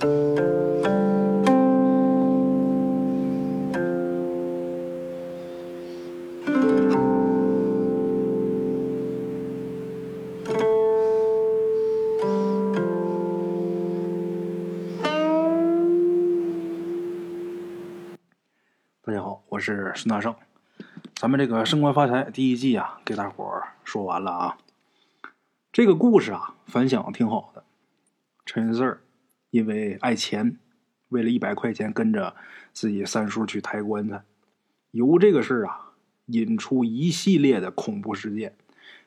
大家好，我是孙大圣。咱们这个升官发财第一季啊，给大伙儿说完了啊。这个故事啊，反响挺好的。陈四儿因为爱钱，为了一百块钱跟着自己三叔去抬棺材，由这个事儿啊，引出一系列的恐怖事件，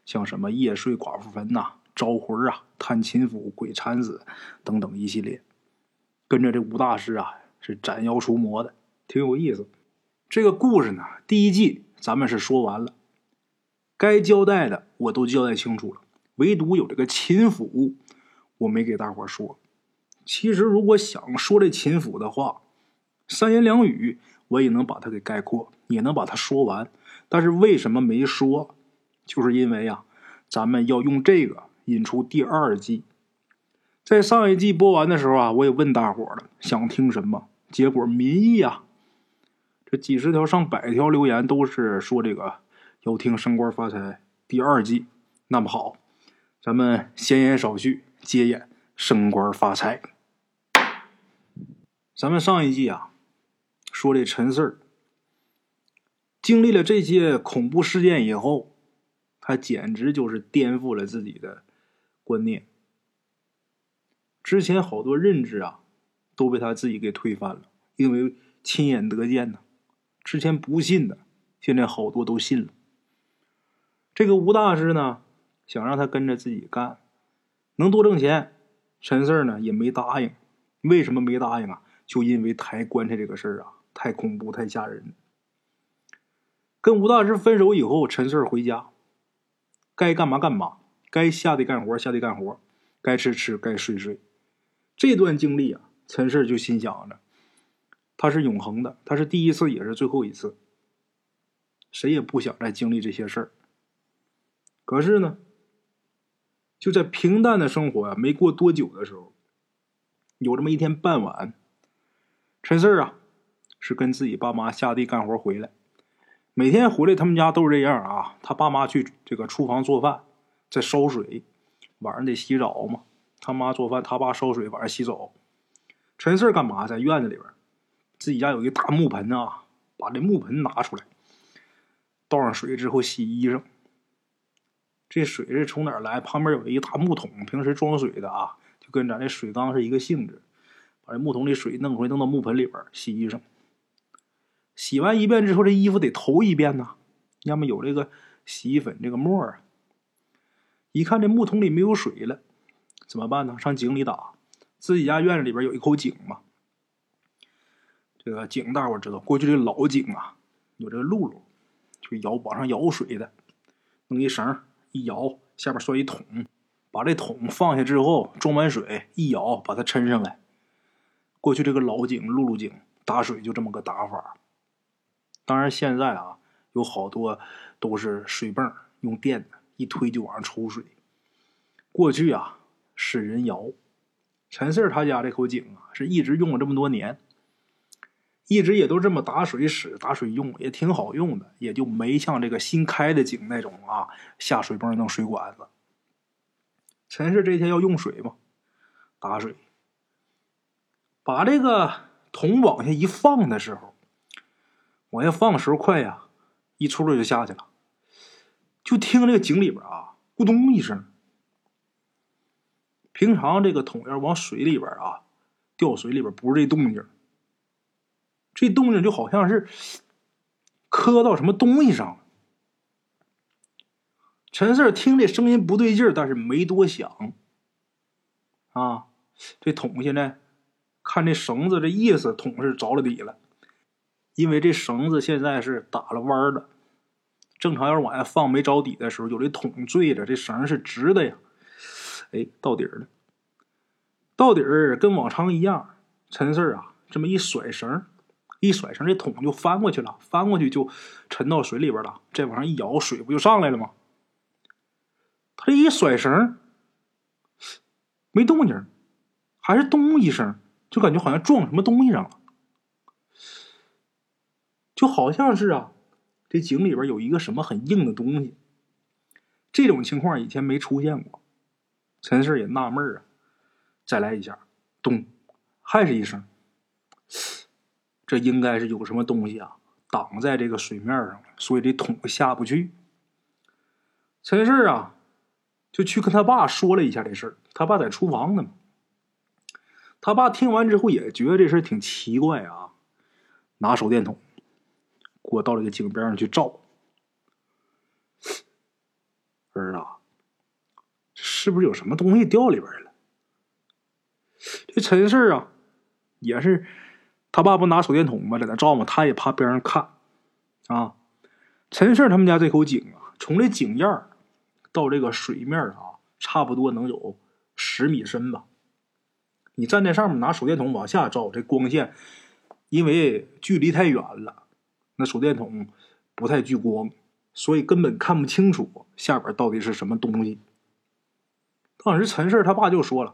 像什么夜睡寡妇坟呐、招魂啊、探秦府、鬼缠子等等一系列。跟着这吴大师啊，是斩妖除魔的，挺有意思。这个故事呢，第一季咱们是说完了，该交代的我都交代清楚了，唯独有这个秦府，我没给大伙说。其实如果想说这秦府的话，三言两语我也能把它给概括，也能把它说完。但是为什么没说？就是因为呀，咱们要用这个引出第二季。在上一季播完的时候啊，我也问大伙了，想听什么？结果民意啊。这几十条上百条留言都是说这个要听《升官发财》第二季，那么好，咱们闲言少叙，接演《升官发财》。咱们上一季啊，说这陈四儿经历了这些恐怖事件以后，他简直就是颠覆了自己的观念。之前好多认知啊，都被他自己给推翻了，因为亲眼得见呢。之前不信的，现在好多都信了。这个吴大师呢，想让他跟着自己干，能多挣钱。陈四儿呢也没答应。为什么没答应啊？就因为抬棺材这个事儿啊，太恐怖、太吓人。跟吴大师分手以后，陈四回家，该干嘛干嘛，该下地干活下地干活，该吃吃，该睡睡。这段经历啊，陈四就心想着。他是永恒的，他是第一次，也是最后一次。谁也不想再经历这些事儿。可是呢，就在平淡的生活啊，没过多久的时候，有这么一天傍晚，陈四啊，是跟自己爸妈下地干活回来。每天回来，他们家都是这样啊。他爸妈去这个厨房做饭，在烧水，晚上得洗澡嘛。他妈做饭，他爸烧水，晚上洗澡。陈四干嘛？在院子里边。自己家有一大木盆啊，把这木盆拿出来，倒上水之后洗衣裳。这水是从哪儿来？旁边有一个大木桶，平时装水的啊，就跟咱这水缸是一个性质。把这木桶里水弄回，弄到木盆里边洗衣裳。洗完一遍之后，这衣服得头一遍呐，要么有这个洗衣粉这个沫儿。一看这木桶里没有水了，怎么办呢？上井里打。自己家院子里边有一口井嘛。这个井，大伙知道，过去这老井啊，有这个辘轳，就舀往上舀水的，弄一绳一摇，下边拴一桶，把这桶放下之后，装满水，一舀把它抻上来。过去这个老井、辘轳井打水就这么个打法。当然现在啊，有好多都是水泵，用电的，一推就往上抽水。过去啊是人摇，陈四他家这口井啊，是一直用了这么多年。一直也都这么打水使、打水用，也挺好用的，也就没像这个新开的井那种啊，下水泵弄水管子。陈氏这天要用水嘛，打水，把这个桶往下一放的时候，往下放的时候快呀，一出溜就下去了，就听这个井里边啊，咕咚一声。平常这个桶要往水里边啊，掉水里边不是这动静。这动静就好像是磕到什么东西上了。陈四听这声音不对劲儿，但是没多想。啊，这桶现在看这绳子这意思，桶是着了底了，因为这绳子现在是打了弯儿的。正常要是往下放没着底的时候，有这桶坠着，这绳是直的呀。哎，到底儿了，到底儿跟往常一样。陈四啊，这么一甩绳。一甩绳，这桶就翻过去了，翻过去就沉到水里边了。这往上一舀，水不就上来了吗？他这一甩绳，没动静，还是咚一声，就感觉好像撞什么东西上了，就好像是啊，这井里边有一个什么很硬的东西。这种情况以前没出现过，陈氏也纳闷啊。再来一下，咚，还是一声，这应该是有什么东西啊挡在这个水面上了，所以这桶下不去。陈氏啊，就去跟他爸说了一下这事儿。他爸在厨房呢。他爸听完之后也觉得这事儿挺奇怪啊，拿手电筒，给我到这个井边上去照。儿子，是不是有什么东西掉里边了？这陈氏啊，也是他爸不拿手电筒吗？在那照吗？他也怕别人看啊。陈氏他们家这口井啊，从这井沿到这个水面啊，差不多能有十米深吧。你站在上面拿手电筒往下照，这光线因为距离太远了，那手电筒不太聚光，所以根本看不清楚下边到底是什么东西。当时陈氏他爸就说了：“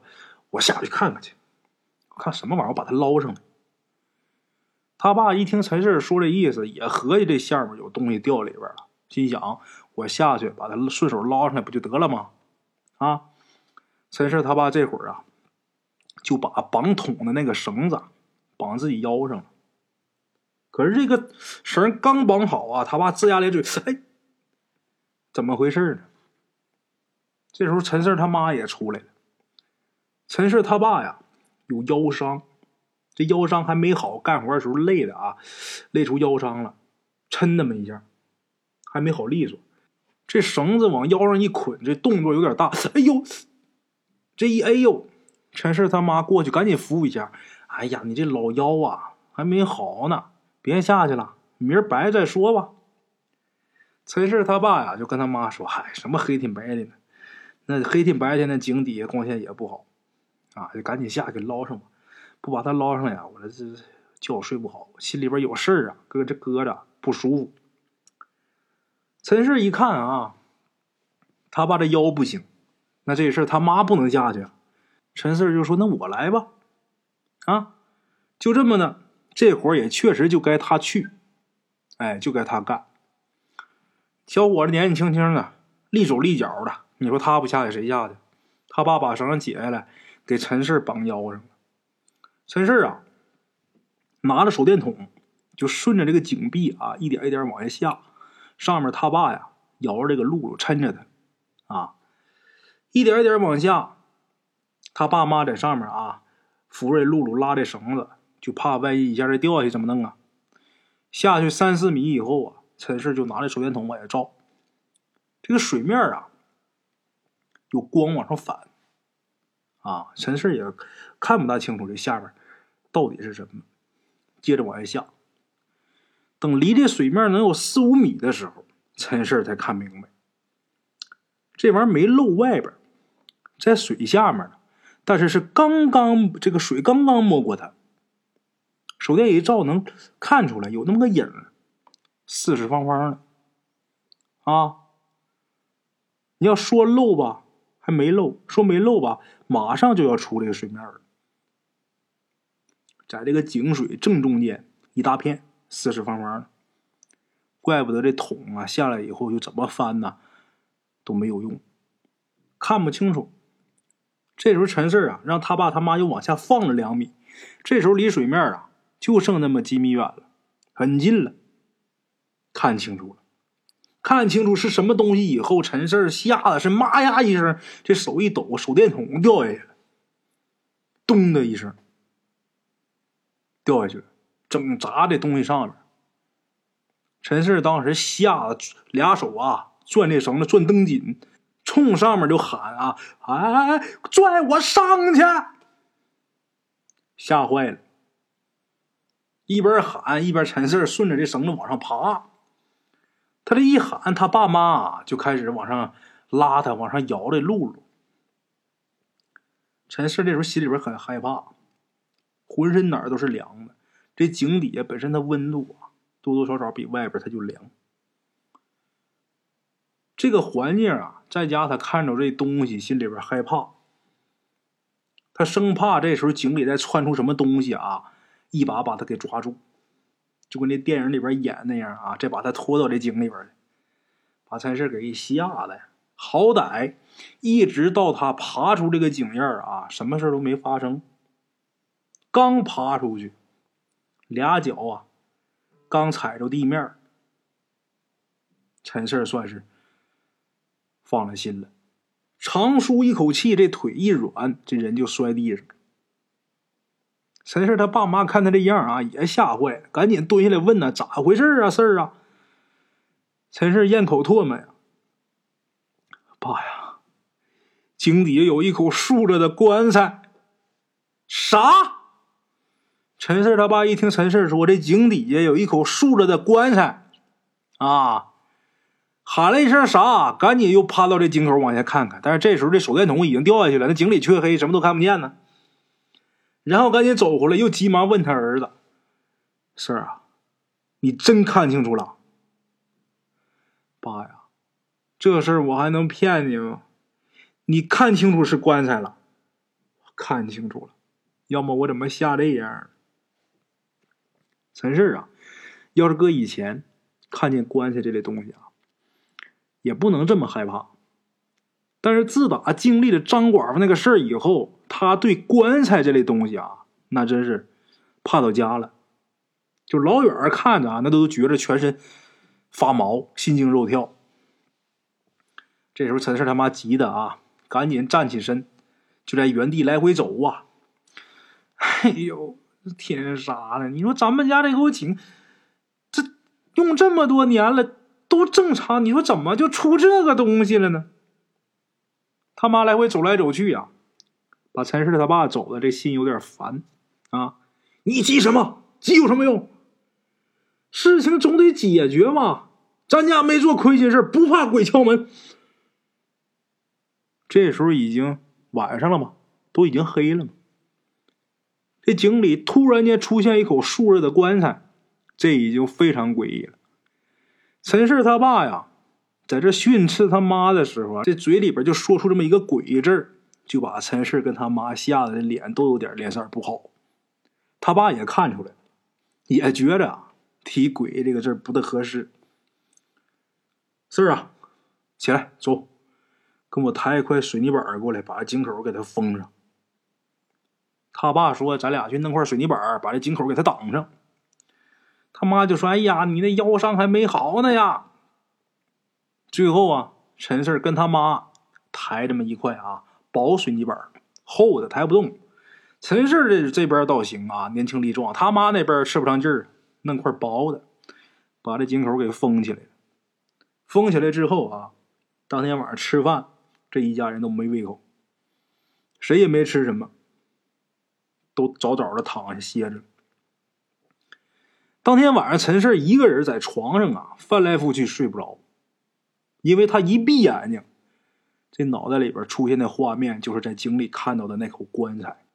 我下去看看去，看什么玩意儿，我把它捞上来。”他爸一听陈氏说这意思，也合计这下面有东西掉里边了，心想：“我下去把它顺手捞上来不就得了吗？”啊，陈氏他爸这会儿啊。就把绑桶的那个绳子绑自己腰上了，可是这个绳刚绑好啊，他爸龇牙咧嘴，哎，怎么回事呢？这时候陈四他妈也出来了。陈四他爸呀有腰伤，这腰伤还没好，干活的时候累的啊，累出腰伤了，抻那么一下，还没好利索。这绳子往腰上一捆，这动作有点大，哎呦，这一哎呦。陈氏他妈过去赶紧扶一下。哎呀，你这老腰啊还没好呢，别下去了，明儿白再说吧。陈氏他爸呀就跟他妈说：“嗨，什么黑天白天的，那黑天白天的井底下光线也不好啊，就赶紧下去捞上吧。不把他捞上呀，我这这觉睡不好，心里边有事儿啊，搁这搁着不舒服。”陈氏一看啊，他爸这腰不行，那这事他妈不能下去。陈四就说：“那我来吧，啊，就这么的，这活也确实就该他去，哎，就该他干。小伙子年纪轻轻的，利手利脚的，你说他不下去谁下去？他爸把绳解下来，给陈四绑腰上了。陈四啊，拿着手电筒，就顺着这个井壁啊，一点一点往下下。上面他爸呀，摇着这个辘轳抻着他，啊，一点一点往下。”他爸妈在上面啊，福瑞露露拉着绳子，就怕万一一下再掉下去怎么弄啊？下去三四米以后啊，陈氏就拿着手电筒往下照，这个水面啊，有光往上反，啊，陈氏也看不大清楚这下面到底是什么。接着往下下，等离这水面能有四五米的时候，陈氏才看明白，这玩意儿没露外边，在水下面呢。但是是刚刚这个水刚刚没过它，手电一照能看出来有那么个影儿，四四方方的，啊！你要说漏吧，还没漏；说没漏吧，马上就要出这个水面了。在这个井水正中间一大片，四四方方的，怪不得这桶啊下来以后就怎么翻呢都没有用，看不清楚。这时候陈四啊，让他爸他妈又往下放了两米，这时候离水面啊就剩那么几米远了，很近了。看清楚了，看清楚是什么东西以后，陈四吓得是妈呀一声，这手一抖，手电筒掉下去了，咚的一声掉下去了，整砸在东西上面。陈四当时吓得俩手啊攥这绳子攥蹬紧。冲上面就喊啊！哎哎哎，拽我上去！吓坏了，一边喊一边陈四顺着这绳子往上爬。他这一喊，他爸妈就开始往上拉他，往上摇这露露。陈四这时候心里边很害怕，浑身哪儿都是凉的。这井底下本身它温度啊，多多少少比外边它就凉。这个环境啊，在家他看着这东西，心里边害怕。他生怕这时候井里再窜出什么东西啊，一把把他给抓住，就跟那电影里边演那样啊，再把他拖到这井里边去，把陈氏给吓的。好歹一直到他爬出这个井沿啊，什么事都没发生。刚爬出去，俩脚啊，刚踩着地面，陈氏算是放了心了。长舒一口气，这腿一软，这人就摔地上。陈氏他爸妈看他这样啊，也吓坏了，赶紧蹲下来问呢：“咋回事啊？事儿啊？”陈氏咽口唾沫呀：“爸呀，井底下有一口竖着的棺材。”啥？陈氏他爸一听陈氏说这井底下有一口竖着的棺材，啊！喊了一声“啥”，赶紧又趴到这井口往下看看。但是这时候这手电筒已经掉下去了，那井里黢黑，什么都看不见呢。然后赶紧走回来，又急忙问他儿子：“四儿啊，你真看清楚了？”“爸呀，这事儿我还能骗你吗？你看清楚是棺材了，看清楚了，要么我怎么吓这样？”陈氏啊，要是搁以前看见棺材这类东西啊。也不能这么害怕，但是自打经历了张寡妇那个事儿以后，他对棺材这类东西啊，那真是怕到家了。就老远看着啊，那都觉着全身发毛、心惊肉跳。这时候陈四他妈急的啊，赶紧站起身，就在原地来回走啊。哎呦，天杀的！你说咱们家这口井，这用这么多年了。都正常，你说怎么就出这个东西了呢？他妈来回走来走去呀，把陈氏他爸走的这心有点烦啊！你急什么？急有什么用？事情总得解决嘛！咱家没做亏心事，不怕鬼敲门。这时候已经晚上了嘛，都已经黑了嘛。这井里突然间出现一口竖着的棺材，这已经非常诡异了。陈氏他爸呀，在这训斥他妈的时候啊，这嘴里边就说出这么一个“鬼”字就把陈氏跟他妈吓得脸都有点脸色不好。他爸也看出来也觉着啊提“鬼”这个字不太合适。四儿啊，起来走，跟我抬一块水泥板过来，把井口给他封上。他爸说：“咱俩去弄块水泥板，把这井口给他挡上。”他妈就说：“哎呀，你那腰伤还没好呢呀！”最后啊，陈四跟他妈抬这么一块啊薄水泥板，厚的抬不动。陈四这这边倒行啊，年轻力壮。他妈那边吃不上劲儿，弄块薄的，把这井口给封起来。封起来之后啊，当天晚上吃饭，这一家人都没胃口，谁也没吃什么，都早早的躺下歇着。当天晚上，陈氏一个人在床上啊，翻来覆去睡不着，因为他一闭眼睛，这脑袋里边出现的画面就是在井里看到的那口棺材。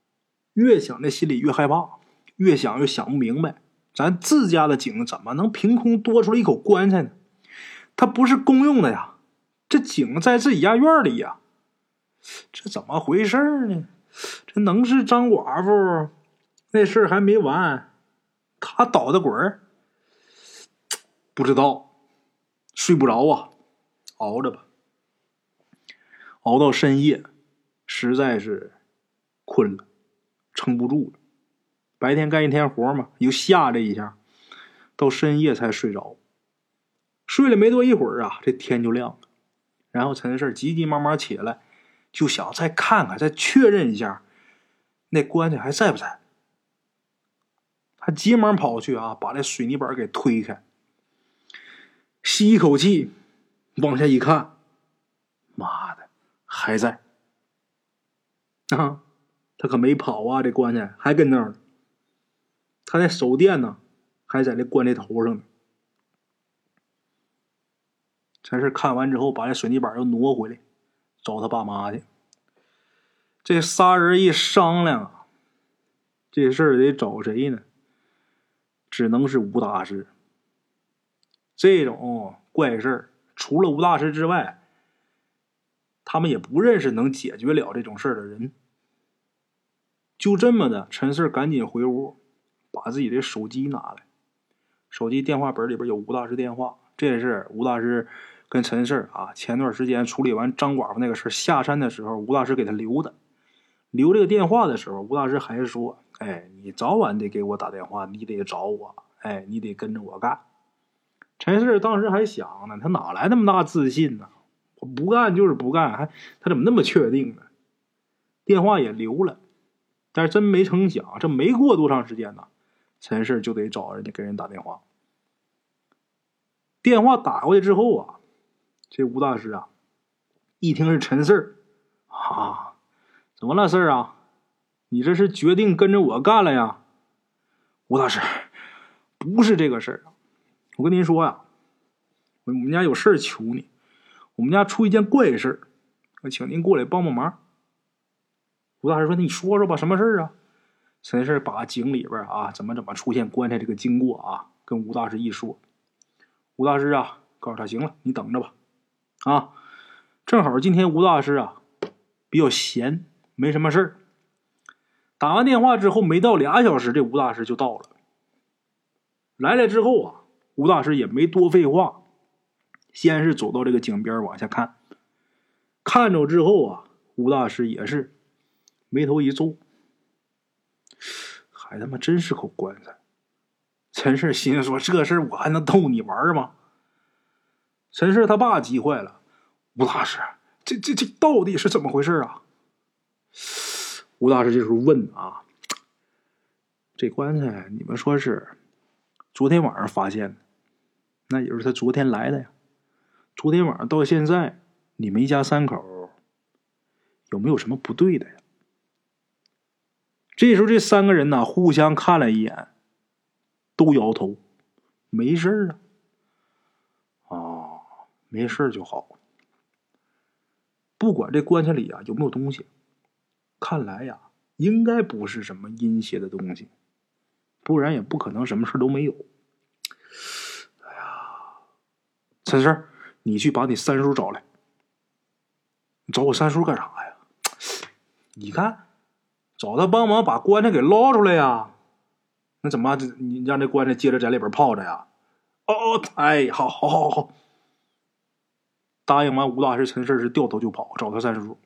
越想，这心里越害怕，越想越想不明白，咱自家的井怎么能凭空多出来一口棺材呢？它不是公用的呀，这井在自己家院里呀，这怎么回事呢？这能是张寡妇？那事儿还没完。他捣的鬼儿，不知道，睡不着啊，熬着吧。熬到深夜，实在是困了，撑不住了。白天干一天活嘛，又吓这一下，到深夜才睡着。睡了没多一会儿啊，这天就亮了。然后陈氏急急忙忙起来，就想再看看，再确认一下，那棺材还在不在。他急忙跑去啊，把那水泥板给推开，吸一口气，往下一看，妈的，还在啊！他可没跑啊，这棺材还跟那儿呢。他那手电呢，还在那棺材头上呢。陈氏看完之后，把这水泥板又挪回来，找他爸妈去。这仨人一商量，这事儿得找谁呢？只能是吴大师。这种怪事儿，除了吴大师之外，他们也不认识能解决了这种事儿的人。就这么的，陈四赶紧回屋，把自己的手机拿来。手机电话本里边有吴大师电话，这也是吴大师跟陈四啊前段时间处理完张寡妇那个事下山的时候，吴大师给他留的。留这个电话的时候，吴大师还是说：“哎，你早晚得给我打电话，你得找我，哎，你得跟着我干。”陈四当时还想呢，他哪来那么大自信呢？我不干就是不干，还他怎么那么确定呢？电话也留了，但是真没成想，这没过多长时间呢，陈氏就得找人家给人打电话。电话打过去之后啊，这吴大师啊，一听是陈四儿啊。怎么了，事儿啊？你这是决定跟着我干了呀？吴大师，不是这个事儿我跟您说呀，我们家有事儿求你。我们家出一件怪事儿，我请您过来帮帮忙。吴大师说：“你说说吧，什么事儿啊？”陈氏把井里边啊怎么怎么出现棺材这个经过啊，跟吴大师一说。吴大师啊，告诉他：“行了，你等着吧。”啊，正好今天吴大师啊比较闲。没什么事儿。打完电话之后，没到俩小时，这吴大师就到了。来了之后啊，吴大师也没多废话，先是走到这个井边往下看。看着之后啊，吴大师也是眉头一皱，还他妈真是口棺材。陈氏心说：“这事我还能逗你玩吗？”陈氏他爸急坏了：“吴大师，这这这到底是怎么回事啊？”吴大师这时候问啊：“这棺材你们说是昨天晚上发现的？那也是他昨天来的呀。昨天晚上到现在，你们一家三口有没有什么不对的呀？”这时候这三个人呢互相看了一眼，都摇头：“没事啊。”哦，没事就好。不管这棺材里啊有没有东西。看来呀，应该不是什么阴邪的东西，不然也不可能什么事都没有。哎呀，陈四，你去把你三叔找来。你找我三叔干啥呀？你看，找他帮忙把棺材给捞出来呀。那怎么？你让这棺材接着在里边泡着呀？哦哦，哎，好，好，好，好。答应完，吴大师陈四是掉头就跑，找他三叔。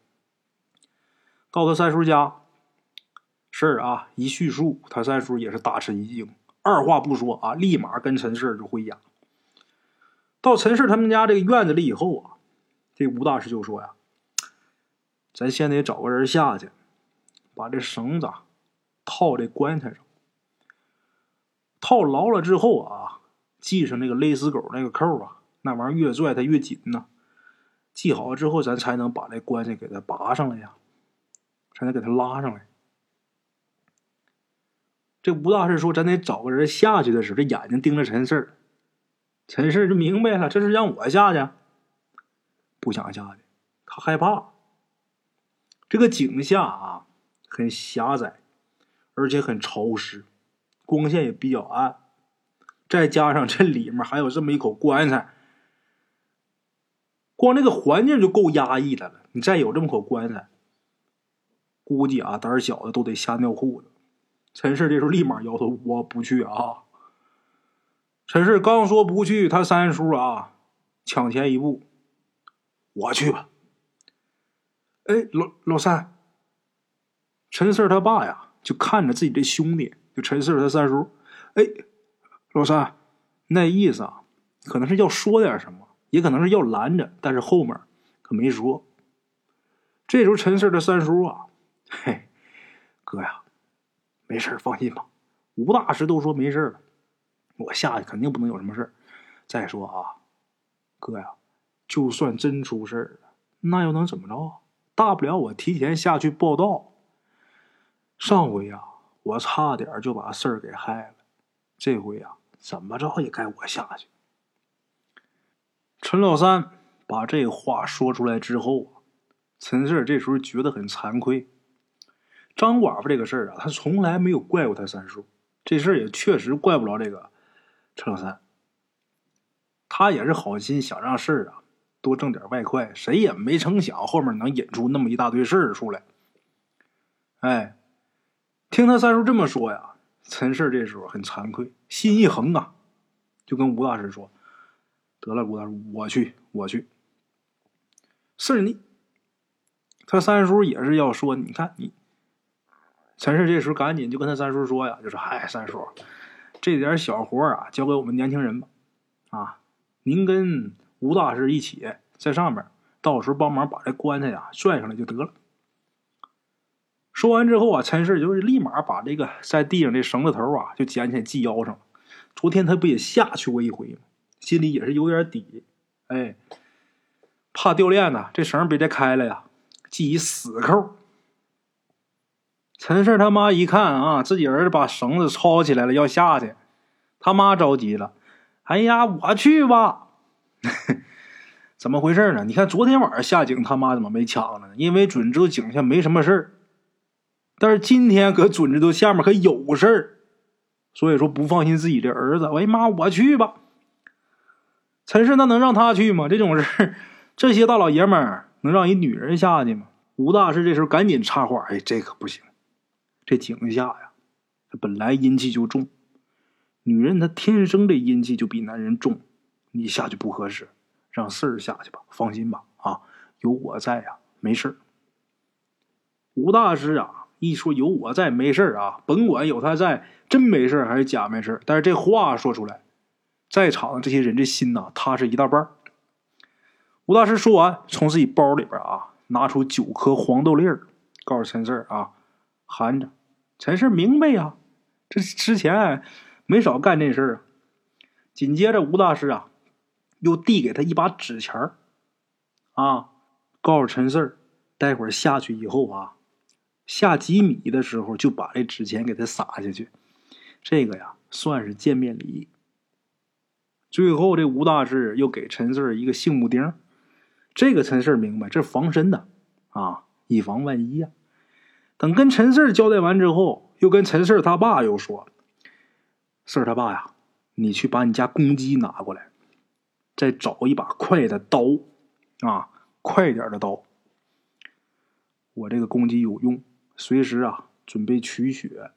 到他三叔家，事儿啊一叙述，他三叔也是大吃一惊，二话不说啊，立马跟陈氏就回家。到陈氏他们家这个院子里以后啊，这吴大师就说呀：“咱先得找个人下去，把这绳子套这棺材上，套牢了之后啊，系上那个勒死狗那个扣啊，那玩意儿越拽它越紧呐。系好了之后，咱才能把这棺材给它拔上来呀。”才能给他拉上来。这吴大师说：“咱得找个人下去的时候，这眼睛盯着陈四陈四就明白了，这是让我下去，不想下去，他害怕。这个井下啊，很狭窄，而且很潮湿，光线也比较暗，再加上这里面还有这么一口棺材，光这个环境就够压抑的了。你再有这么口棺材。”估计啊，胆小的都得吓尿裤子。陈氏这时候立马摇头：“我不去啊！”陈氏刚说不去，他三叔啊抢前一步：“我去吧。”哎，老老三，陈四他爸呀，就看着自己这兄弟，就陈四他三叔。哎，老三，那意思啊，可能是要说点什么，也可能是要拦着，但是后面可没说。这时候，陈四的三叔啊。嘿，哥呀，没事放心吧。吴大师都说没事了，我下去肯定不能有什么事再说啊，哥呀，就算真出事了，那又能怎么着？大不了我提前下去报道。上回呀，我差点就把事儿给害了，这回呀，怎么着也该我下去。陈老三把这话说出来之后啊，陈四这时候觉得很惭愧。张寡妇这个事儿啊，他从来没有怪过他三叔，这事儿也确实怪不着这个陈老三。他也是好心想让事儿啊多挣点外快，谁也没成想后面能引出那么一大堆事儿出来。哎，听他三叔这么说呀，陈氏这时候很惭愧，心一横啊，就跟吴大师说：“得了，吴大师，我去，我去。”是你。他三叔也是要说，你看你。陈氏这时候赶紧就跟他三叔说呀，就说：“嗨，三叔，这点小活啊，交给我们年轻人吧。啊，您跟吴大师一起在上面，到时候帮忙把这棺材呀拽上来就得了。”说完之后啊，陈氏就是立马把这个在地上这绳子头啊就捡起来系腰上。昨天他不也下去过一回吗？心里也是有点底，哎，怕掉链子，这绳别再开了呀，系一死扣。陈氏他妈一看啊，自己儿子把绳子抄起来了要下去，他妈着急了：“哎呀，我去吧！怎么回事呢？你看昨天晚上下井，他妈怎么没抢呢？因为准知道井下没什么事儿。”但是今天可准知道下面可有事儿，所以说不放心自己的儿子。哎妈，我去吧。陈氏那能让他去吗？这种事这些大老爷们儿能让一女人下去吗？吴大师这时候赶紧插话：“哎，这可不行，这井下呀，本来阴气就重，女人她天生这阴气就比男人重，你下去不合适，让四儿下去吧。放心吧，啊，有我在呀，没事吴大师啊。一说有我在没事啊，甭管有他在，真没事还是假没事但是这话说出来，在场的这些人这心呐，踏实一大半。吴大师说完，从自己包里边啊拿出九颗黄豆粒儿，告诉陈四啊，含着。陈四明白呀，这之前没少干这事儿啊。紧接着，吴大师啊又递给他一把纸钱儿啊，告诉陈四待会儿下去以后啊。下几米的时候，就把这纸钱给他撒下去，这个呀算是见面礼。最后，这吴大师又给陈四一个杏木钉，这个陈四明白，这是防身的啊，以防万一呀。等跟陈四交代完之后，又跟陈四他爸又说：“四他爸呀，你去把你家公鸡拿过来，再找一把快的刀啊，快点的刀。我这个公鸡有用。”随时啊，准备取血。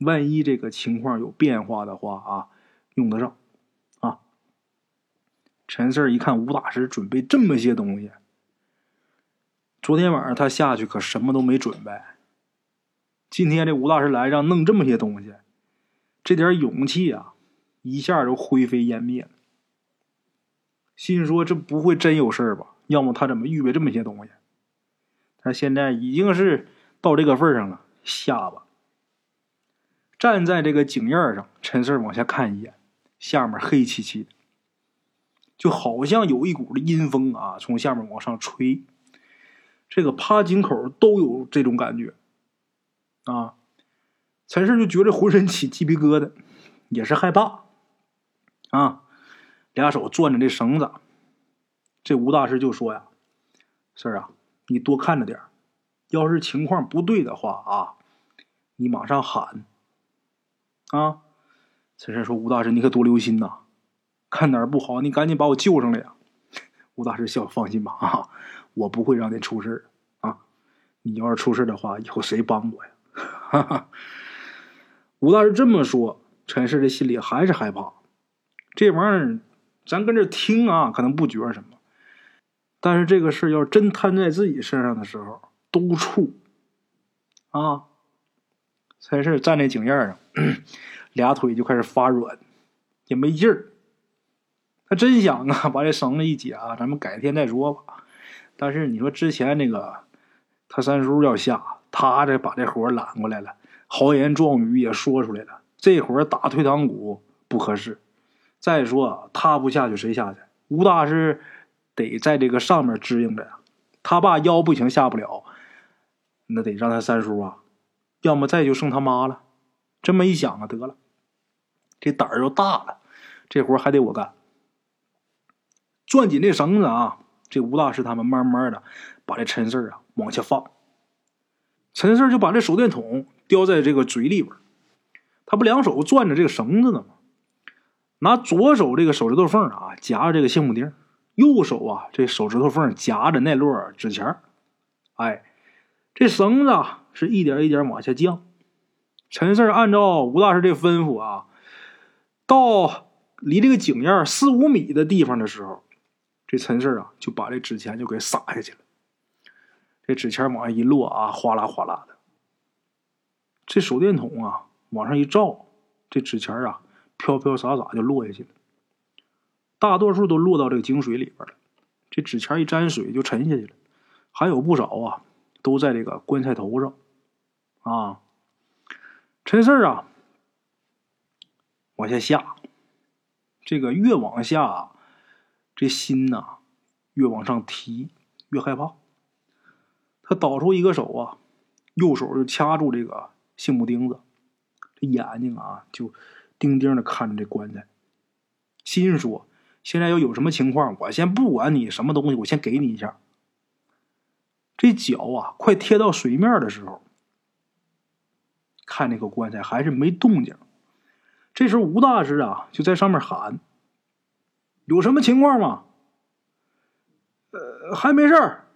万一这个情况有变化的话啊，用得上啊。陈四一看吴大师准备这么些东西，昨天晚上他下去可什么都没准备。今天这吴大师来让弄这么些东西，这点勇气啊，一下就灰飞烟灭。心说这不会真有事吧？要么他怎么预备这么些东西？他现在已经是。到这个份上了，下吧站在这个井沿上，陈四往下看一眼，下面黑漆漆的，就好像有一股的阴风啊，从下面往上吹。这个趴井口都有这种感觉啊。陈四就觉得浑身起鸡皮疙瘩，也是害怕啊。俩手攥着这绳子，这吴大师就说呀：“四儿啊，你多看着点。”要是情况不对的话啊，你马上喊啊！陈胜说：“吴大师，你可多留心呐，看哪儿不好，你赶紧把我救上来呀！”吴大师笑：“放心吧，啊，我不会让你出事啊！你要是出事的话，以后谁帮我呀？”哈哈。吴大师这么说，陈氏的心里还是害怕。这玩意儿，咱跟这听啊，可能不觉什么，但是这个事儿要真摊在自己身上的时候。都怵啊！陈氏站在井沿上，俩腿就开始发软，也没劲儿。他真想啊，把这绳子一解啊，咱们改天再说吧。但是你说之前那个他三叔要下，他这把这活揽过来了，豪言壮语也说出来了，这会儿打退堂鼓不合适。再说他不下去，谁下去？吴大师得在这个上面支应着呀。他爸腰不行，下不了。那得让他三叔啊，要么再就剩他妈了。这么一想啊，得了，这胆儿又大了，这活还得我干。攥紧这绳子啊，这吴大师他们慢慢的把这陈四啊往下放。陈四就把这手电筒叼在这个嘴里边，他不两手攥着这个绳子呢吗？拿左手这个手指头缝啊夹着这个橡木钉，右手啊这手指头缝夹着那摞纸钱哎。这绳子是一点一点往下降。陈四按照吴大师这吩咐啊，到离这个井沿四五米的地方的时候，这陈四啊就把这纸钱就给撒下去了。这纸钱往下一落啊，哗啦哗啦的。这手电筒啊往上一照，这纸钱啊飘飘洒洒就落下去了。大多数都落到这个井水里边了。这纸钱一沾水就沉下去了，还有不少啊都在这个棺材头上啊。陈四啊往下下，这个越往下，这心呐越往上提，越害怕。他倒出一个手啊，右手就掐住这个杏木钉子，这眼睛啊就盯盯的看着这棺材，心说：现在要有什么情况，我先不管你什么东西，我先给你一下。这脚啊快贴到水面的时候，看那个棺材还是没动静。这时候吴大师啊就在上面喊：“有什么情况吗？”“呃，还没事儿。”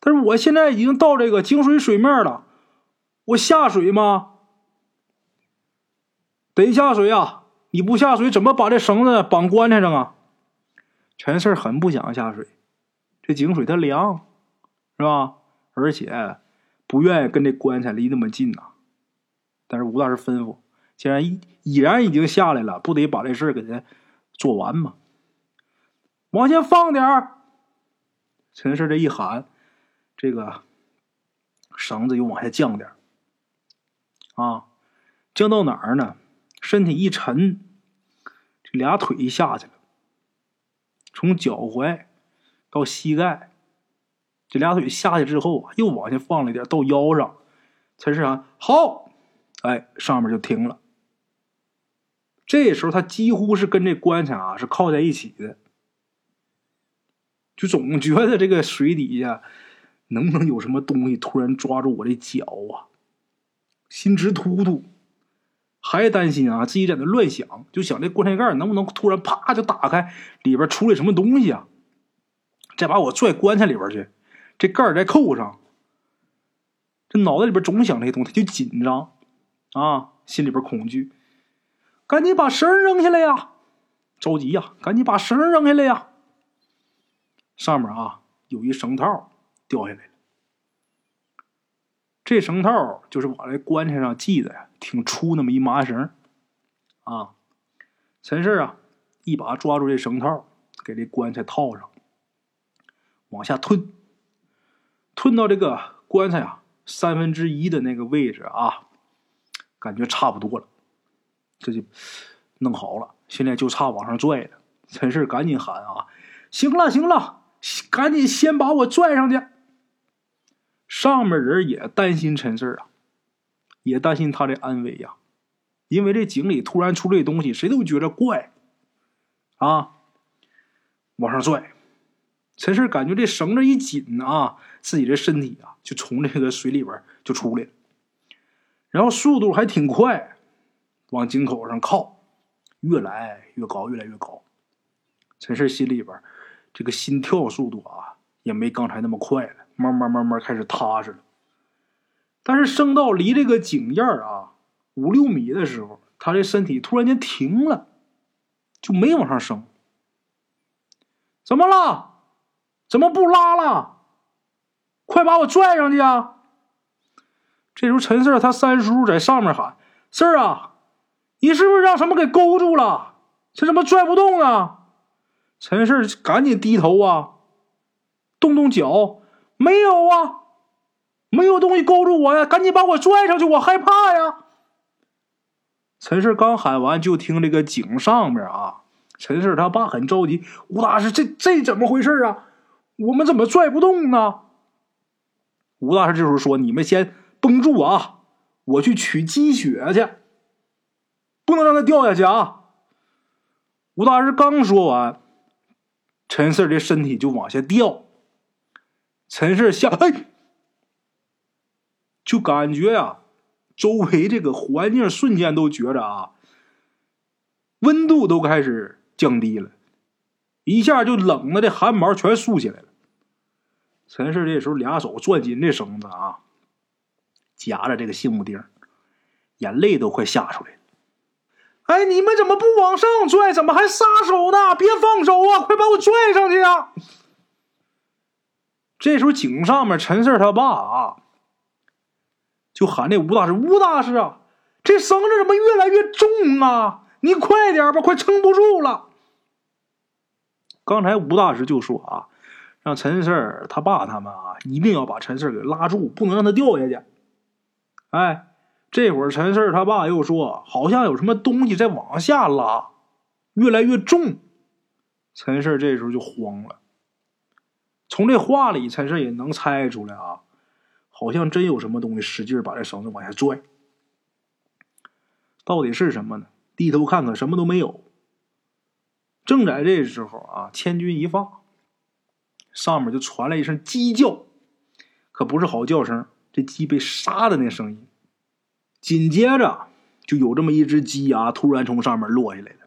但是我现在已经到这个井水水面了，我下水吗？得下水啊！你不下水，怎么把这绳子绑棺材上啊？陈四很不想下水，这井水它凉，是吧？而且不愿意跟这棺材离那么近呐。但是吴大师吩咐，既然已已然已经下来了，不得把这事给他做完吗？往前放点儿！陈氏这一喊。这个绳子又往下降点啊，降到哪儿呢？身体一沉，这俩腿一下去了，从脚踝到膝盖，这俩腿下去之后啊，又往下放了一点，到腰上。陈世安好，哎，上面就停了。这时候他几乎是跟这棺材啊是靠在一起的，就总觉得这个水底下。能不能有什么东西突然抓住我的脚啊？心直突突，还担心啊，自己在那乱想，就想这棺材盖能不能突然啪就打开，里边出来什么东西啊？再把我拽棺材里边去，这盖再扣上。这脑袋里边总想这些东西，就紧张啊，心里边恐惧，赶紧把绳扔下来呀！着急呀，赶紧把绳扔下来呀！上面啊有一绳套。掉下来了，这绳套就是往这棺材上系的，挺粗那么一麻绳啊。陈氏啊，一把抓住这绳套，给这棺材套上，往下吞，吞到这个棺材啊三分之一的那个位置啊，感觉差不多了，这就弄好了。现在就差往上拽了。陈氏赶紧喊啊：“行了，行了，赶紧先把我拽上去。”上面人也担心陈四啊，也担心他的安危呀，因为这井里突然出这东西，谁都觉得怪啊。往上拽，陈四感觉这绳子一紧啊，自己的身体啊就从这个水里边就出来了，然后速度还挺快，往井口上靠，越来越高，越来越高。陈氏心里边这个心跳速度啊，也没刚才那么快了。慢慢慢慢开始踏实了，但是升到离这个井沿啊五六米的时候，他这身体突然间停了，就没往上升。怎么了？怎么不拉了？快把我拽上去啊！这时候陈四他三叔在上面喊：“四儿啊，你是不是让什么给勾住了？这怎么拽不动啊？”陈氏赶紧低头啊，动动脚。没有啊，没有东西勾住我呀！赶紧把我拽上去，我害怕呀！陈氏刚喊完，就听这个井上面啊，陈氏他爸很着急：“吴大师，这这怎么回事啊？我们怎么拽不动呢？”吴大师这时候说：“你们先绷住啊，我去取积雪去，不能让它掉下去啊！”吴大师刚说完，陈四的身体就往下掉。陈四下，哎，就感觉呀，周围这个环境瞬间都觉着啊，温度都开始降低了，一下就冷的这汗毛全竖起来了。陈四这时候俩手攥紧这绳子啊，夹着这个杏木钉，眼泪都快吓出来了。哎，你们怎么不往上拽？怎么还撒手呢？别放手啊！快把我拽上去啊！这时候井上面陈四他爸啊，就喊这吴大师：“吴大师啊，这绳子怎么越来越重啊？你快点吧，快撑不住了。”刚才吴大师就说啊，让陈四他爸他们啊，一定要把陈四给拉住，不能让他掉下去。哎。这会儿陈四他爸又说：“好像有什么东西在往下拉，越来越重。”陈四这时候就慌了。从这话里，陈四也能猜出来啊，好像真有什么东西使劲把这绳子往下拽。到底是什么呢？低头看看，什么都没有。正在这时候啊，千钧一发，上面就传来一声鸡叫，可不是好叫声，这鸡被杀的那声音。紧接着，就有这么一只鸡啊，突然从上面落下来了。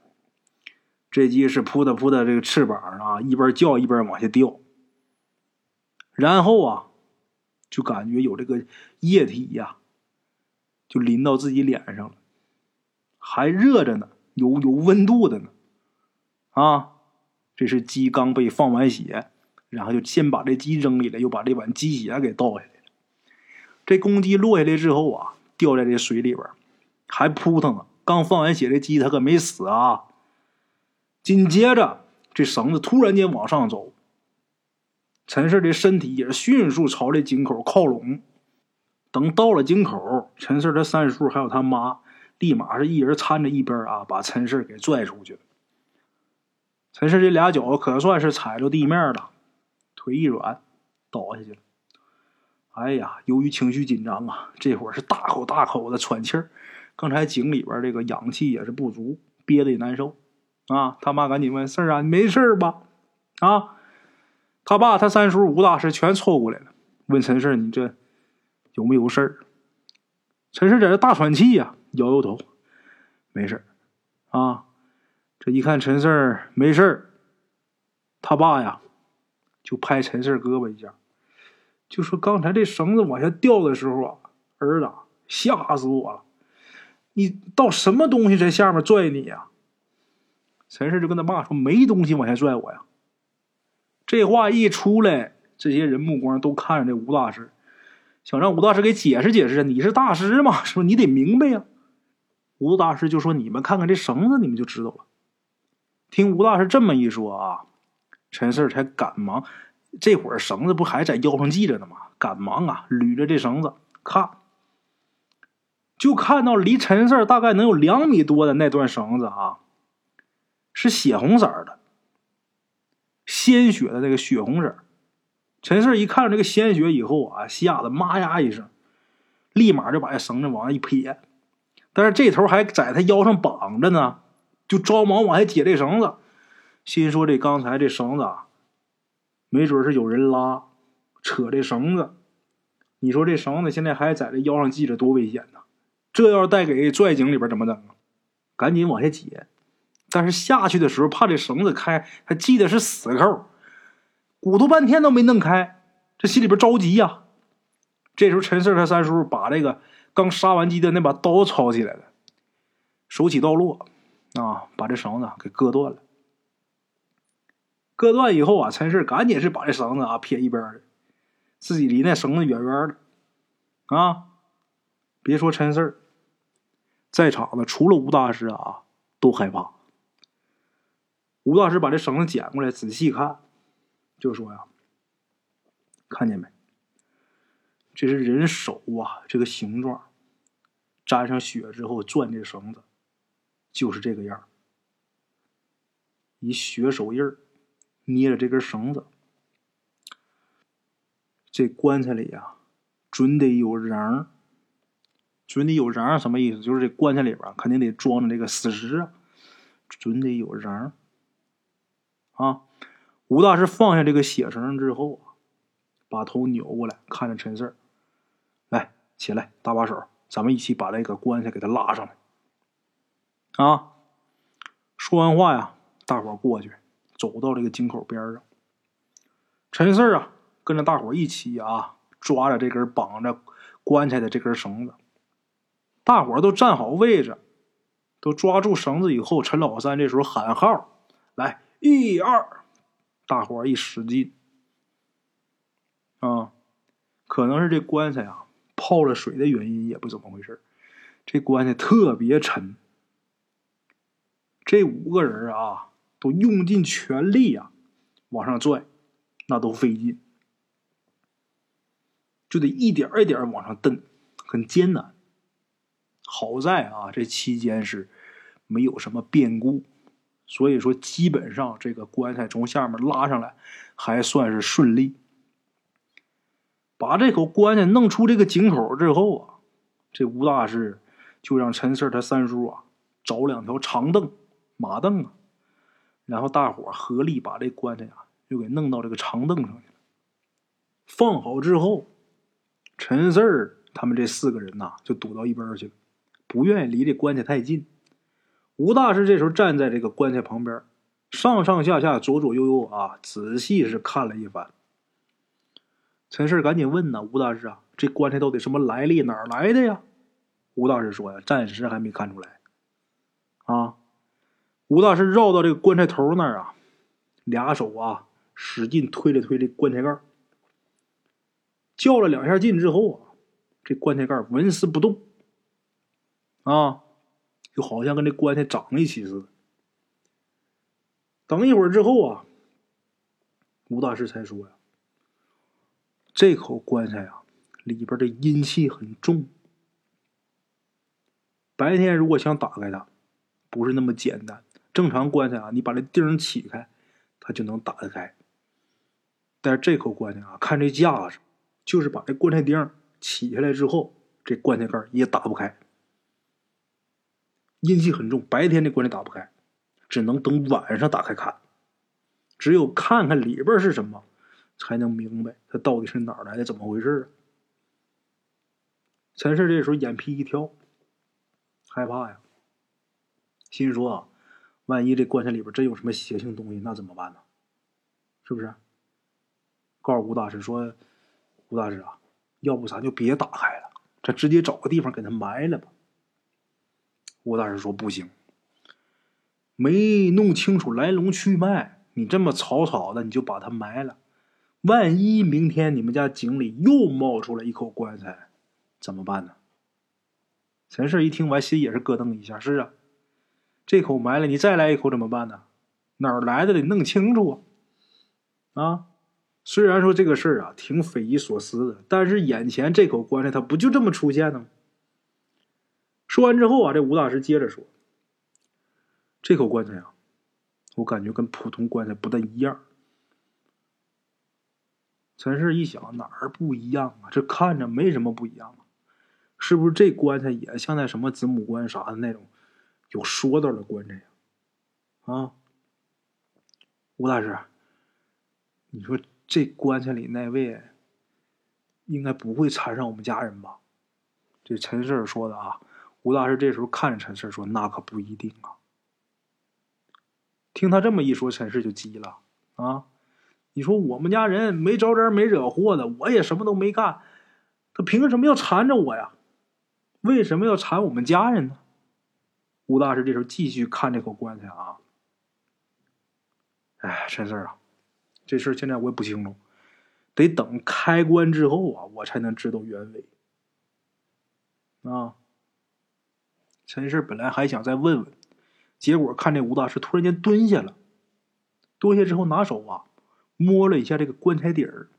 这鸡是扑嗒扑嗒这个翅膀啊，一边叫一边往下掉。然后啊，就感觉有这个液体呀，就淋到自己脸上了，还热着呢，有有温度的呢。啊，这是鸡刚被放完血，然后就先把这鸡扔里了，又把这碗鸡血给倒下来了。这公鸡落下来之后啊。掉在这水里边，还扑腾呢。刚放完血的鸡，它可没死啊。紧接着，这绳子突然间往上走，陈四的身体也迅速朝这井口靠拢。等到了井口，陈四的三叔还有他妈，立马是一人搀着一边啊，把陈四给拽出去了。陈氏这俩脚可算是踩着地面了，腿一软，倒下去了。哎呀，由于情绪紧张啊，这会儿是大口大口的喘气儿。刚才井里边这个氧气也是不足，憋得也难受啊。他妈赶紧问：“事儿啊，你没事吧？”啊，他爸、他三叔、吴大师全凑过来了，问陈四：“你这有没有事儿？”陈四在这大喘气呀，摇摇头：“没事儿。”啊，这一看陈四没事儿，他爸呀就拍陈四胳膊一下。就说刚才这绳子往下掉的时候啊，儿子吓死我了！你到什么东西在下面拽你呀？陈氏就跟他爸说：“没东西往下拽我呀。”这话一出来，这些人目光都看着这吴大师，想让吴大师给解释解释！你是大师嘛，说你得明白呀。吴大师就说：“你们看看这绳子，你们就知道了。”听吴大师这么一说啊，陈氏才赶忙。这会儿绳子不还在腰上系着呢吗？赶忙啊，捋着这绳子看，就看到离陈四大概能有两米多的那段绳子啊，是血红色的，鲜血的那个血红色。陈四一看这个鲜血以后啊，吓得妈呀一声，立马就把这绳子往上一撇，但是这头还在他腰上绑着呢，就着忙往下解这绳子，心说这刚才这绳子。啊。没准是有人拉，扯这绳子。你说这绳子现在还在这腰上系着，多危险呐！这要是带给拽井里边怎么整啊？赶紧往下解。但是下去的时候怕这绳子开，他系的是死扣，鼓捣半天都没弄开，这心里边着急呀。这时候陈四他三叔把这个刚杀完鸡的那把刀抄起来了，手起刀落，啊，把这绳子给割断了。割断以后啊，陈氏赶紧是把这绳子啊撇一边儿，自己离那绳子远远的，啊，别说陈氏，在场的除了吴大师啊都害怕。吴大师把这绳子捡过来仔细看，就说呀：“看见没？这是人手啊，这个形状，沾上血之后攥这绳子，就是这个样儿，一血手印儿。”捏着这根绳子，这棺材里呀，准得有人儿，准得有人儿，什么意思？就是这棺材里边肯定得装着这个死尸啊，准得有人儿啊。吴大师放下这个血绳之后啊，把头扭过来，看着陈四儿，来，起来，搭把手，咱们一起把这个棺材给他拉上来。啊，说完话呀，大伙过去。走到这个井口边上，陈四啊，跟着大伙一起啊，抓着这根绑着棺材的这根绳子。大伙都站好位置，都抓住绳子以后，陈老三这时候喊号：“来，一二！”大伙一使劲，啊，可能是这棺材啊泡了水的原因，也不怎么回事这棺材特别沉。这五个人啊，都用尽全力呀，往上拽，那都费劲，就得一点一点往上蹬，很艰难。好在啊，这期间是没有什么变故，所以说基本上这个棺材从下面拉上来还算是顺利。把这口棺材弄出这个井口之后啊，这吴大师就让陈四他三叔啊找两条长凳、马凳啊，然后大伙合力把这棺材啊就给弄到这个长凳上去了。放好之后，陈四儿他们这四个人呐就躲到一边去了。不愿意离这棺材太近，吴大师这时候站在这个棺材旁边，上上下下、左左右右啊，仔细是看了一番。陈四赶紧问呢：“吴大师啊，这棺材到底什么来历？哪儿来的呀？”吴大师说：“呀，暂时还没看出来。”啊，吴大师绕到这个棺材头那儿啊，俩手啊使劲推了推这棺材盖，较了两下劲之后啊，这棺材盖纹丝不动。啊，就好像跟这棺材长一起似的。等一会儿之后啊，吴大师才说呀：“这口棺材啊，里边的阴气很重。白天如果想打开它，不是那么简单。正常棺材啊，你把这钉起开，它就能打得开。但是这口棺材啊，看这架势，就是把这棺材钉起下来之后，这棺材盖也打不开。”阴气很重，白天这棺材打不开，只能等晚上打开看。只有看看里边是什么，才能明白它到底是哪儿来的，怎么回事啊？陈氏这时候眼皮一跳，害怕呀，心说啊，万一这棺材里边真有什么邪性东西，那怎么办呢？是不是？告诉吴大师说：“吴大师啊，要不咱就别打开了，咱直接找个地方给他埋了吧。”吴大师说：“不行，没弄清楚来龙去脉，你这么草草的你就把它埋了，万一明天你们家井里又冒出来一口棺材，怎么办呢？”陈氏一听完，心也是咯噔一下。是啊，这口埋了，你再来一口怎么办呢？哪儿来的得弄清楚啊！啊，虽然说这个事儿啊挺匪夷所思的，但是眼前这口棺材它不就这么出现的吗？说完之后啊，这吴大师接着说：“这口棺材啊，我感觉跟普通棺材不大一样。”陈氏一想，哪儿不一样啊？这看着没什么不一样啊，是不是这棺材也像那什么子母棺啥的那种有说道的棺材呀？啊，吴大师，你说这棺材里那位应该不会缠上我们家人吧？这陈氏说的啊。吴大师这时候看着陈氏说：“那可不一定啊。”听他这么一说，陈氏就急了：“啊，你说我们家人没招人没惹祸的，我也什么都没干，他凭什么要缠着我呀？为什么要缠我们家人呢？”吴大师这时候继续看这口棺材啊。哎，陈四啊，这事现在我也不清楚，得等开棺之后啊，我才能知道原委。啊。陈氏本来还想再问问，结果看这吴大师突然间蹲下了，蹲下之后拿手啊摸了一下这个棺材底儿。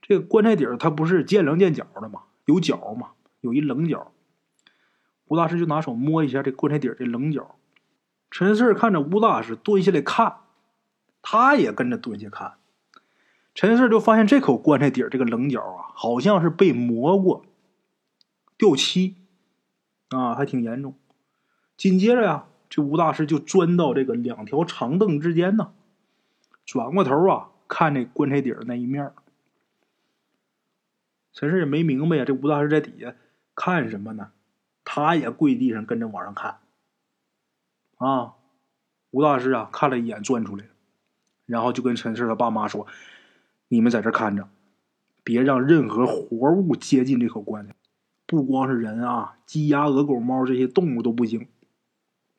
这个棺材底儿它不是见棱见角的吗？有角嘛，有一棱角。吴大师就拿手摸一下这棺材底儿这棱角。陈四看着吴大师蹲下来看，他也跟着蹲下看。陈四就发现这口棺材底儿这个棱角啊，好像是被磨过、掉漆。啊，还挺严重。紧接着呀，这吴大师就钻到这个两条长凳之间呢，转过头啊，看这棺材底儿那一面。陈氏也没明白呀，这吴大师在底下看什么呢？他也跪地上跟着往上看。啊，吴大师啊，看了一眼，钻出来了，然后就跟陈氏他爸妈说：“你们在这看着，别让任何活物接近这口棺材。不光是人啊，鸡鸭鹅狗猫这些动物都不行。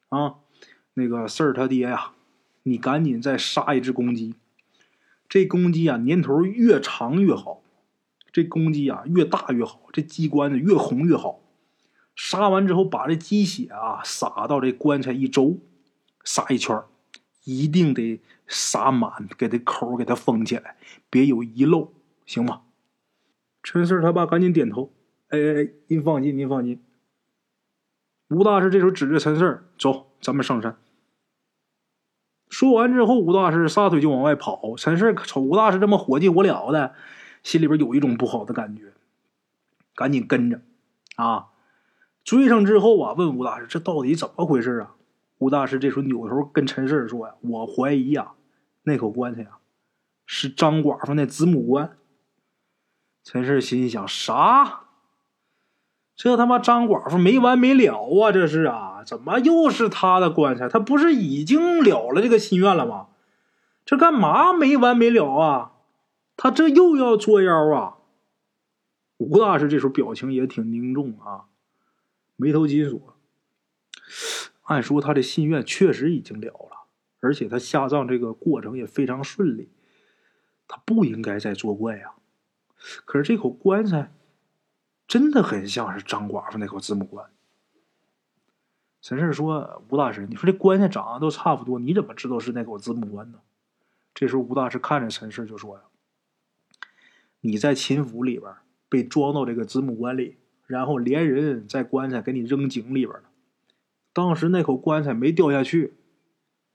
啊，那个四儿他爹呀，你赶紧再杀一只公鸡。这公鸡啊，年头越长越好。这公鸡啊，越大越好。这鸡冠子越红越好。杀完之后，把这鸡血啊撒到这棺材一周，撒一圈一定得撒满，给这口给它封起来，别有遗漏，行吗？陈四他爸赶紧点头。哎哎哎，您放心，您放心。吴大师这时候指着陈四走，咱们上山。说完之后，吴大师撒腿就往外跑。陈四瞅吴大师这么火急火燎的，心里边有一种不好的感觉，赶紧跟着啊。追上之后啊，问吴大师这到底怎么回事啊？吴大师这时候扭头跟陈氏说呀：“我怀疑呀，那口棺材呀，是张寡妇那子母棺。”陈氏心想：啥？这他妈张寡妇没完没了啊！这是啊，怎么又是他的棺材？他不是已经了了这个心愿了吗？这干嘛没完没了啊？他这又要作妖啊！吴大师这时候表情也挺凝重啊，眉头紧锁。按说他的心愿确实已经了了，而且他下葬这个过程也非常顺利，他不应该再作怪呀。可是这口棺材。真的很像是张寡妇那口子母棺。陈氏说：“吴大师，你说这棺材长得都差不多，你怎么知道是那口子母棺呢？”这时候，吴大师看着陈氏就说：“呀，你在秦府里边被装到这个子母棺里，然后连人在棺材给你扔井里边了。当时那口棺材没掉下去，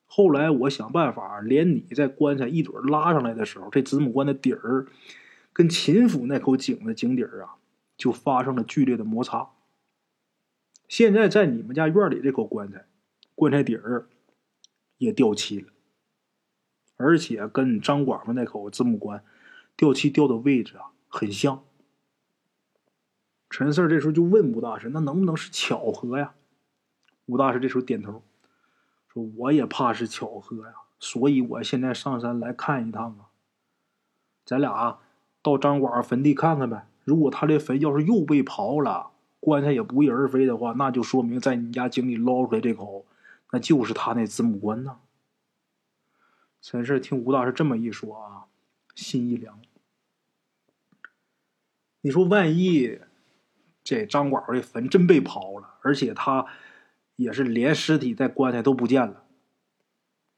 后来我想办法连你在棺材一准拉上来的时候，这子母棺的底儿跟秦府那口井的井底儿啊。”就发生了剧烈的摩擦。现在在你们家院里这口棺材，棺材底儿也掉漆了，而且跟张寡妇那口子母棺掉漆掉的位置啊很像。陈四这时候就问吴大师：“那能不能是巧合呀？”吴大师这时候点头说：“我也怕是巧合呀，所以我现在上山来看一趟啊。咱俩到张寡坟地看看呗。”如果他这坟要是又被刨了，棺材也不翼而飞的话，那就说明在你家井里捞出来这口，那就是他那子母棺呐。陈四听吴大师这么一说啊，心一凉。你说万一这张寡妇的坟真被刨了，而且他也是连尸体带棺材都不见了，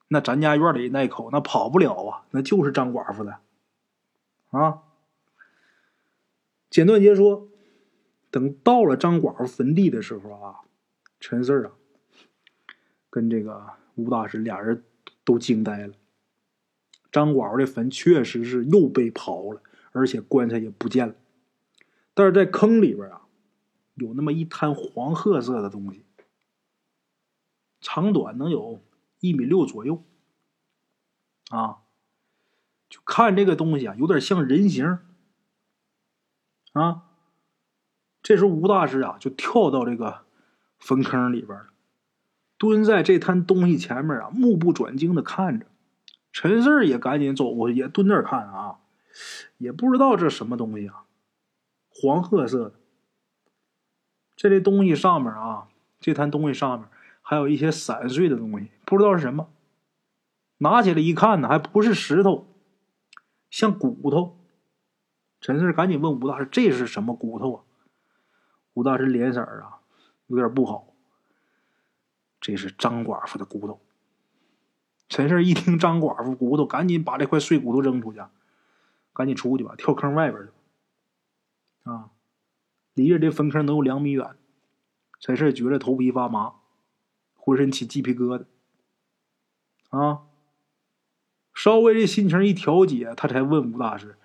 那咱家院里那口那跑不了啊，那就是张寡妇的啊。简短截说，等到了张寡妇坟地的时候啊，陈四啊，跟这个吴大师俩人都惊呆了。张寡妇的坟确实是又被刨了，而且棺材也不见了。但是在坑里边啊，有那么一滩黄褐色的东西，长短能有一米六左右。啊，就看这个东西啊，有点像人形。啊！这时候吴大师啊就跳到这个坟坑里边了，蹲在这滩东西前面啊，目不转睛的看着。陈四也赶紧走过去，也蹲那看啊，也不知道这什么东西啊，黄褐色的。这这东西上面啊，这摊东西上面还有一些散碎的东西，不知道是什么。拿起来一看呢，还不是石头，像骨头。陈四赶紧问吴大师：“这是什么骨头啊？”吴大师脸色啊有点不好。这是张寡妇的骨头。陈四一听张寡妇骨头，赶紧把这块碎骨头扔出去，赶紧出去吧，跳坑外边去。啊，离着这坟坑能有两米远。陈氏觉得头皮发麻，浑身起鸡皮疙瘩。啊，稍微这心情一调节，他才问吴大师。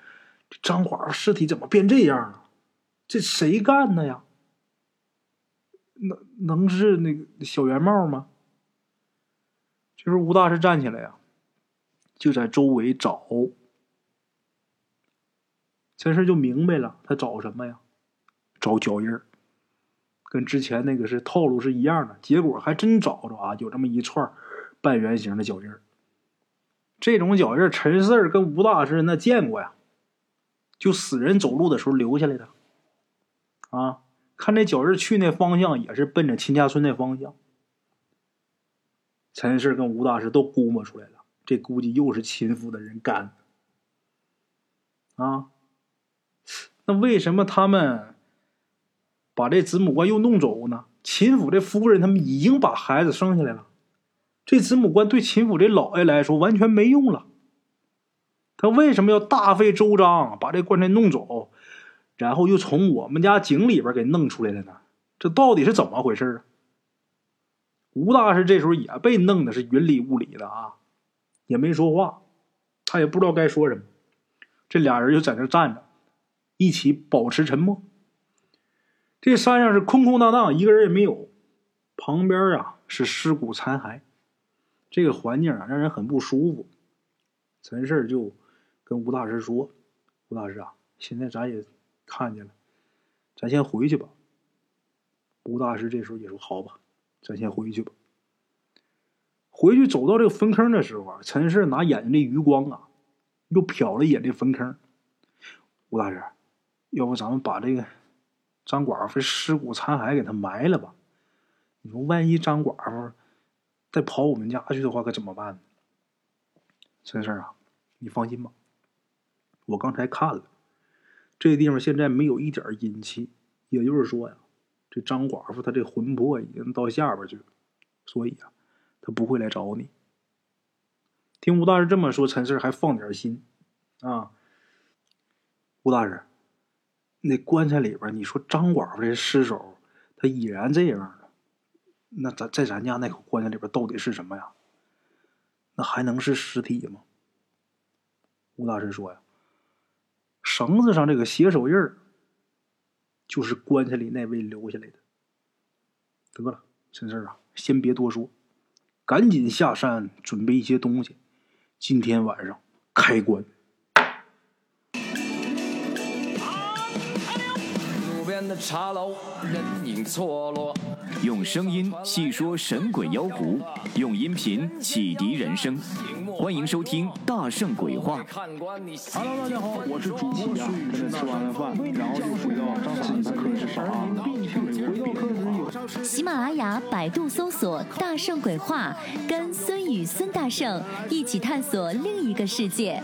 这张寡妇尸体怎么变这样了？这谁干的呀？能能是那个小圆帽吗？这时候吴大师站起来呀，就在周围找。陈氏就明白了，他找什么呀？找脚印儿，跟之前那个是套路是一样的。结果还真找着啊，有这么一串半圆形的脚印儿。这种脚印儿，陈四儿跟吴大师那见过呀。就死人走路的时候留下来的。啊，看这脚印去那方向也是奔着秦家村那方向。陈氏跟吴大师都估摸出来了，这估计又是秦府的人干的。啊，那为什么他们把这子母官又弄走呢？秦府这夫人他们已经把孩子生下来了，这子母官对秦府这老爷来说完全没用了。他为什么要大费周章把这棺材弄走，然后又从我们家井里边给弄出来了呢？这到底是怎么回事啊？吴大师这时候也被弄的是云里雾里的啊，也没说话，他也不知道该说什么。这俩人就在那站着，一起保持沉默。这山上是空空荡荡，一个人也没有，旁边啊是尸骨残骸，这个环境啊让人很不舒服。陈氏就。跟吴大师说：“吴大师啊，现在咱也看见了，咱先回去吧。”吴大师这时候也说：“好吧，咱先回去吧。”回去走到这个坟坑的时候啊，陈氏拿眼睛的余光啊，又瞟了一眼这坟坑。吴大师，要不咱们把这个张寡妇尸骨残骸给他埋了吧？你说万一张寡妇再跑我们家去的话，可怎么办呢？陈氏啊，你放心吧。我刚才看了，这地方现在没有一点阴气，也就是说呀，这张寡妇她这魂魄已经到下边去了，所以啊，她不会来找你。听吴大师这么说，陈四还放点心啊。吴大师，那棺材里边，你说张寡妇这尸首，他已然这样了，那咱在咱家那口棺材里边到底是什么呀？那还能是尸体吗？吴大师说呀。绳子上这个血手印儿，就是棺材里那位留下来的。得了，陈四啊，先别多说，赶紧下山准备一些东西，今天晚上开棺。边的茶楼，人影错落。用声音细说神鬼妖狐，用音频启迪人生。欢迎收听《大圣鬼话》。Hello，大家好，我是主播孙宇。吃完了饭，然后就回到自己的课室上啊。喜马拉雅、百度搜索“大圣鬼话”，跟孙宇、孙大圣一起探索另一个世界。